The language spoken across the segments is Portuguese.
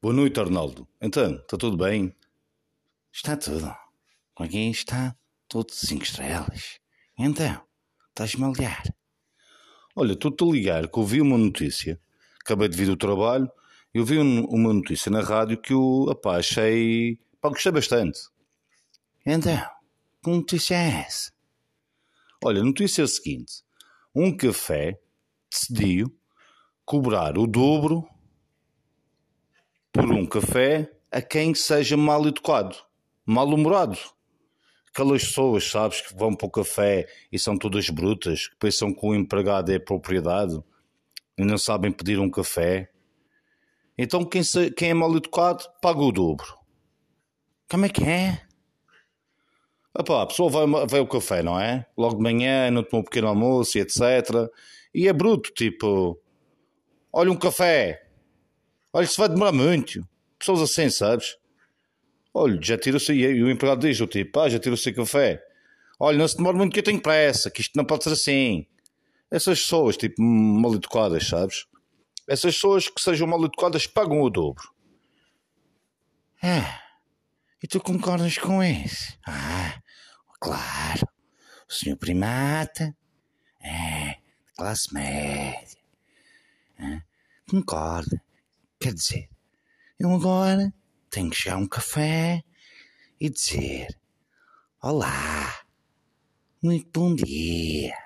Boa noite, Arnaldo. Então, está tudo bem? Está tudo. Aqui está tudo cinco estrelas. Então, estás-me a ligar? Olha, estou-te a ligar que ouvi uma notícia. Acabei de vir do trabalho e ouvi um- uma notícia na rádio que eu, apá, achei... Pá, gostei bastante. Então, que notícia é essa? Olha, a notícia é a seguinte. Um café decidiu cobrar o dobro por um café a quem seja mal educado, mal-humorado. Aquelas pessoas, sabes, que vão para o café e são todas brutas, que pensam que o empregado é propriedade e não sabem pedir um café. Então quem, se- quem é mal educado paga o dobro. Como é que é? Epá, a pessoa vai, vai ao café, não é? Logo de manhã, não tomou um pequeno almoço e etc. E é bruto, tipo, olha um café, olha, isso vai demorar muito. Pessoas assim, sabes? Olha, já tira-se, e o empregado diz, o tipo, ah, já tira-se café. Olha, não se demora muito que eu tenho pressa, que isto não pode ser assim. Essas pessoas, tipo, mal educadas, sabes? Essas pessoas que sejam mal educadas pagam o dobro. Ah, e tu concordas com isso? Ah, claro. O senhor primata é classe média. Ah, concorda. Quer dizer, eu agora tenho que chegar a um café e dizer: Olá, muito bom dia,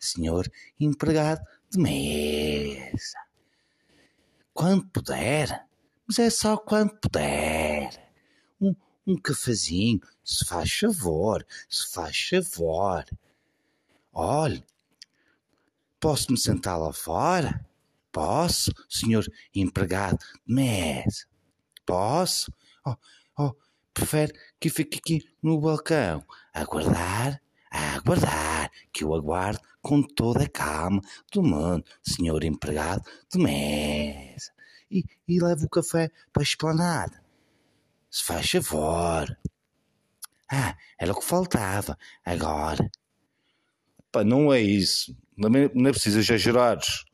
senhor empregado de mesa. Quando puder, mas é só quando puder. Um, um cafezinho, se faz favor, se faz favor. Olhe, posso-me sentar lá fora? Posso, senhor empregado de mesa? Posso? Oh, oh, prefere que fique aqui no balcão aguardar? Aguardar, que eu aguardo com toda a calma do mundo, senhor empregado de mesa. E, e levo o café para a esplanada. Se faz favor. Ah, era o que faltava. Agora. Pá, não é isso. Não é, não é preciso exagerares.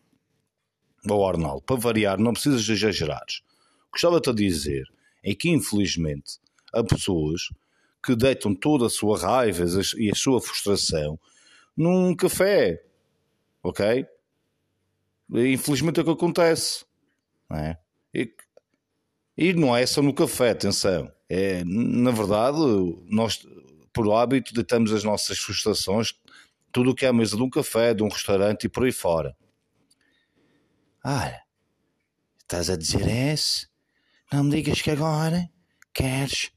Ó Arnaldo, para variar, não precisas exagerares. Gostava-te a dizer é que, infelizmente, há pessoas que deitam toda a sua raiva e a sua frustração num café. Ok? Infelizmente é o que acontece. Não é? E, e não é só no café, atenção. É, na verdade, nós, por hábito, deitamos as nossas frustrações, tudo o que é à mesa de um café, de um restaurante e por aí fora. Olha, estás a dizer isso? Não me digas que agora queres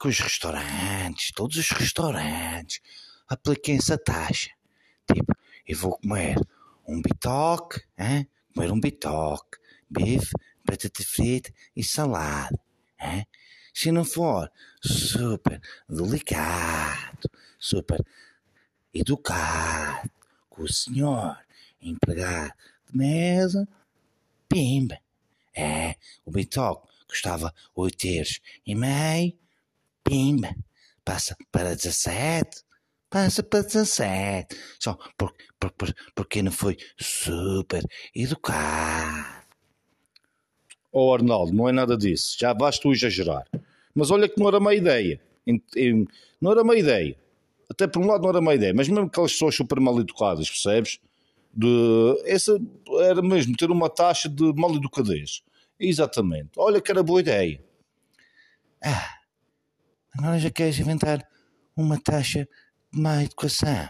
que os restaurantes, todos os restaurantes, apliquem essa taxa. Tipo, eu vou comer um bitoque, hein? comer um bitoque, bife, batata frita e salada. Hein? Se não for super delicado, super educado com o senhor empregado de mesa, pimba. É, o bitoque custava 8 euros e meio, pimba. Passa para 17, passa para 17. Só por, por, por, porque não foi super educado. Oh Arnaldo, não é nada disso. Já basta tu exagerar. Mas olha que não era má ideia. Não era má ideia. Até por um lado não era má ideia. Mas mesmo aquelas pessoas super mal educadas, percebes? De... Essa era mesmo ter uma taxa de mal educadez. Exatamente. Olha que era boa ideia. Ah, agora já queres inventar uma taxa de má educação.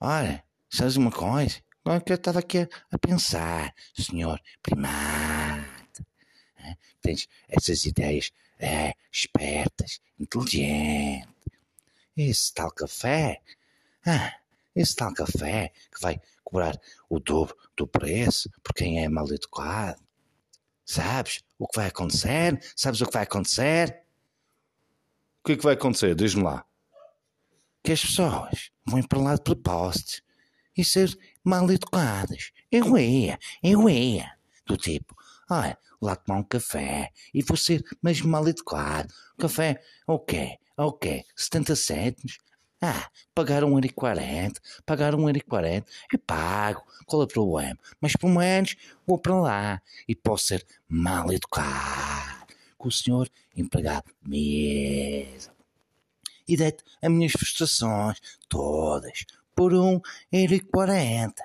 Ora, sabes uma coisa? Agora que eu estava aqui a, a pensar, senhor primata. hein? Tens essas ideias é, espertas, inteligentes. Esse tal café, ah, esse tal café que vai cobrar o dobro do preço por quem é mal educado. Sabes o que vai acontecer? Sabes o que vai acontecer? O que é que vai acontecer? Diz-me lá. Que as pessoas vão ir para lá de propósito e ser mal educadas. Eu ia, eu ia. Do tipo, olha, lá tomar um café e vou ser mesmo mal educado. Café, o quê? O quê? 70 cêntimos? Ah, pagar um euro e quarenta, pagar um euro e quarenta, é pago, qual é o problema? Mas pelo menos vou para lá e posso ser mal educado com o senhor empregado mesmo. E deito as minhas frustrações todas por um euro e quarenta,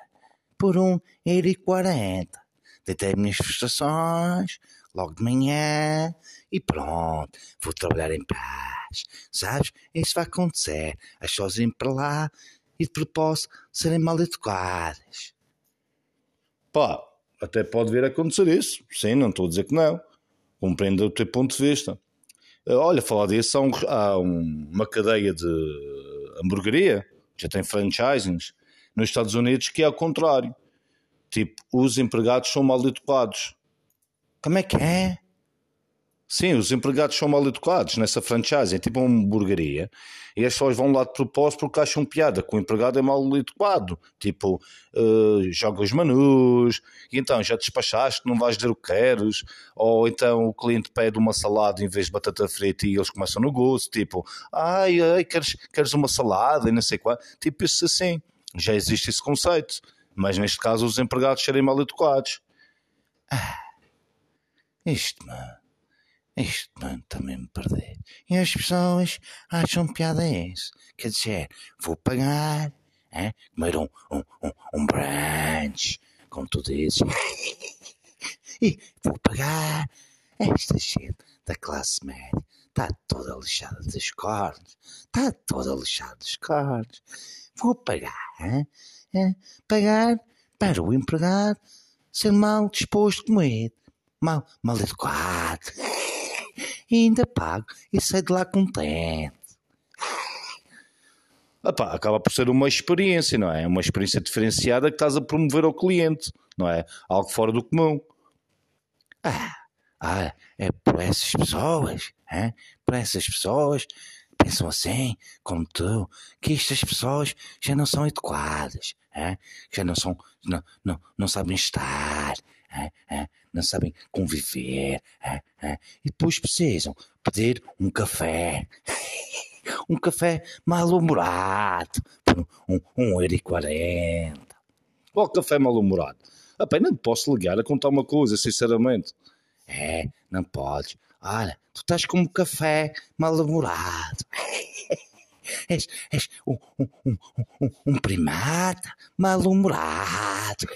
por um euro e quarenta. Deitei as minhas frustrações logo de manhã e pronto, vou trabalhar em paz. Sabes? Isso vai acontecer. As pessoas irem para lá e de propósito serem mal educadas. Pá, até pode vir a acontecer isso. Sim, não estou a dizer que não. Compreendo o teu ponto de vista. Eh, olha, falar disso, há, um, há uma cadeia de hamburgueria, já tem franchisings, nos Estados Unidos que é ao contrário. Tipo, os empregados são mal educados. Como é que é? Sim, os empregados são mal educados nessa franchise, é tipo uma hamburgueria. E as pessoas vão lá de propósito porque acham piada que o empregado é mal educado. Tipo, uh, joga os menus, e então já despachaste, não vais dizer o que queres. Ou então o cliente pede uma salada em vez de batata frita e eles começam no gosto. Tipo, ai, ai, queres, queres uma salada e não sei qual. Tipo, isso assim. Já existe esse conceito. Mas neste caso, os empregados serem mal educados. Ah, isto, mano isto mano, também me perder. E as pessoas acham piada é isso. Quer dizer, vou pagar, é? comer um, um, um, um brunch, como tu dizes, e vou pagar. Esta gente da classe média está toda lixada dos cornos, está toda lixada dos cornos. Vou pagar, é? É? pagar para o empregado ser mal disposto como ele, mal, mal educado e ainda pago e saio de lá contente. Epá, acaba por ser uma experiência, não é? Uma experiência diferenciada que estás a promover ao cliente, não é? Algo fora do comum. Ah, ah é por essas pessoas, hein? por essas pessoas pensam assim, como tu, que estas pessoas já não são adequadas, hein? já não são, não, não, não sabem estar, não sabem conviver, e depois precisam pedir um café. Um café mal-humorado por um, um euro e quarenta. Qual café mal-humorado? Apenas não posso ligar a contar uma coisa, sinceramente. É, não podes. Olha, tu estás como um café mal-humorado. és, és um, um, um, um, um primata mal-humorado.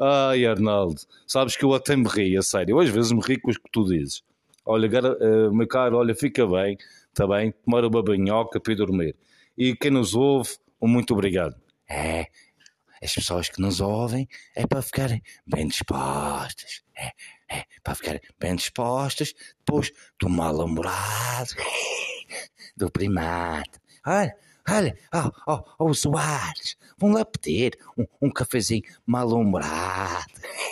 Ai, Arnaldo, sabes que eu até me ri, a sério. Eu às vezes me ri com o que tu dizes. Olha, uh, meu caro, olha, fica bem, está bem, tomar uma banhoca para ir dormir. E quem nos ouve, um muito obrigado. É, as pessoas que nos ouvem é para ficarem bem dispostas. É, é para ficarem bem dispostas depois do mal-humorado, do primate. Olha, olha, oh, oh, usuários, vão lá pedir um, um cafezinho mal-humorado.